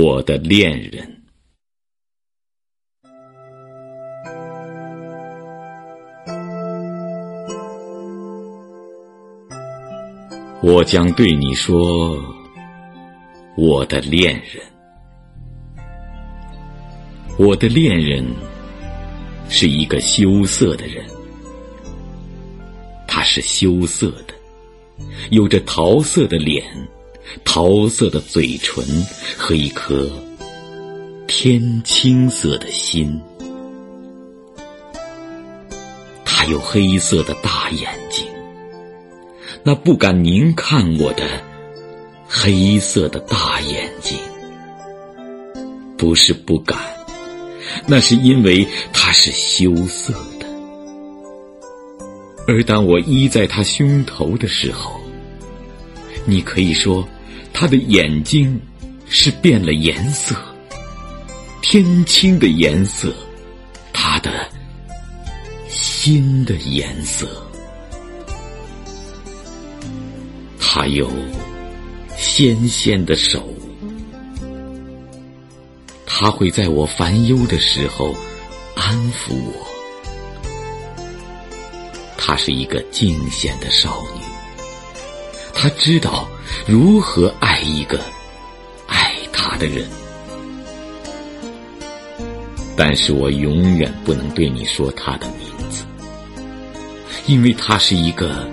我的恋人。我将对你说，我的恋人，我的恋人是一个羞涩的人，他是羞涩的，有着桃色的脸、桃色的嘴唇和一颗天青色的心，他有黑色的大眼睛。那不敢凝看我的黑色的大眼睛，不是不敢，那是因为他是羞涩的。而当我依在他胸头的时候，你可以说，他的眼睛是变了颜色，天青的颜色，他的心的颜色。他有纤纤的手，他会在我烦忧的时候安抚我。她是一个惊险的少女，他知道如何爱一个爱他的人。但是我永远不能对你说他的名字，因为他是一个。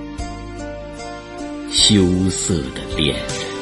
羞涩的恋人。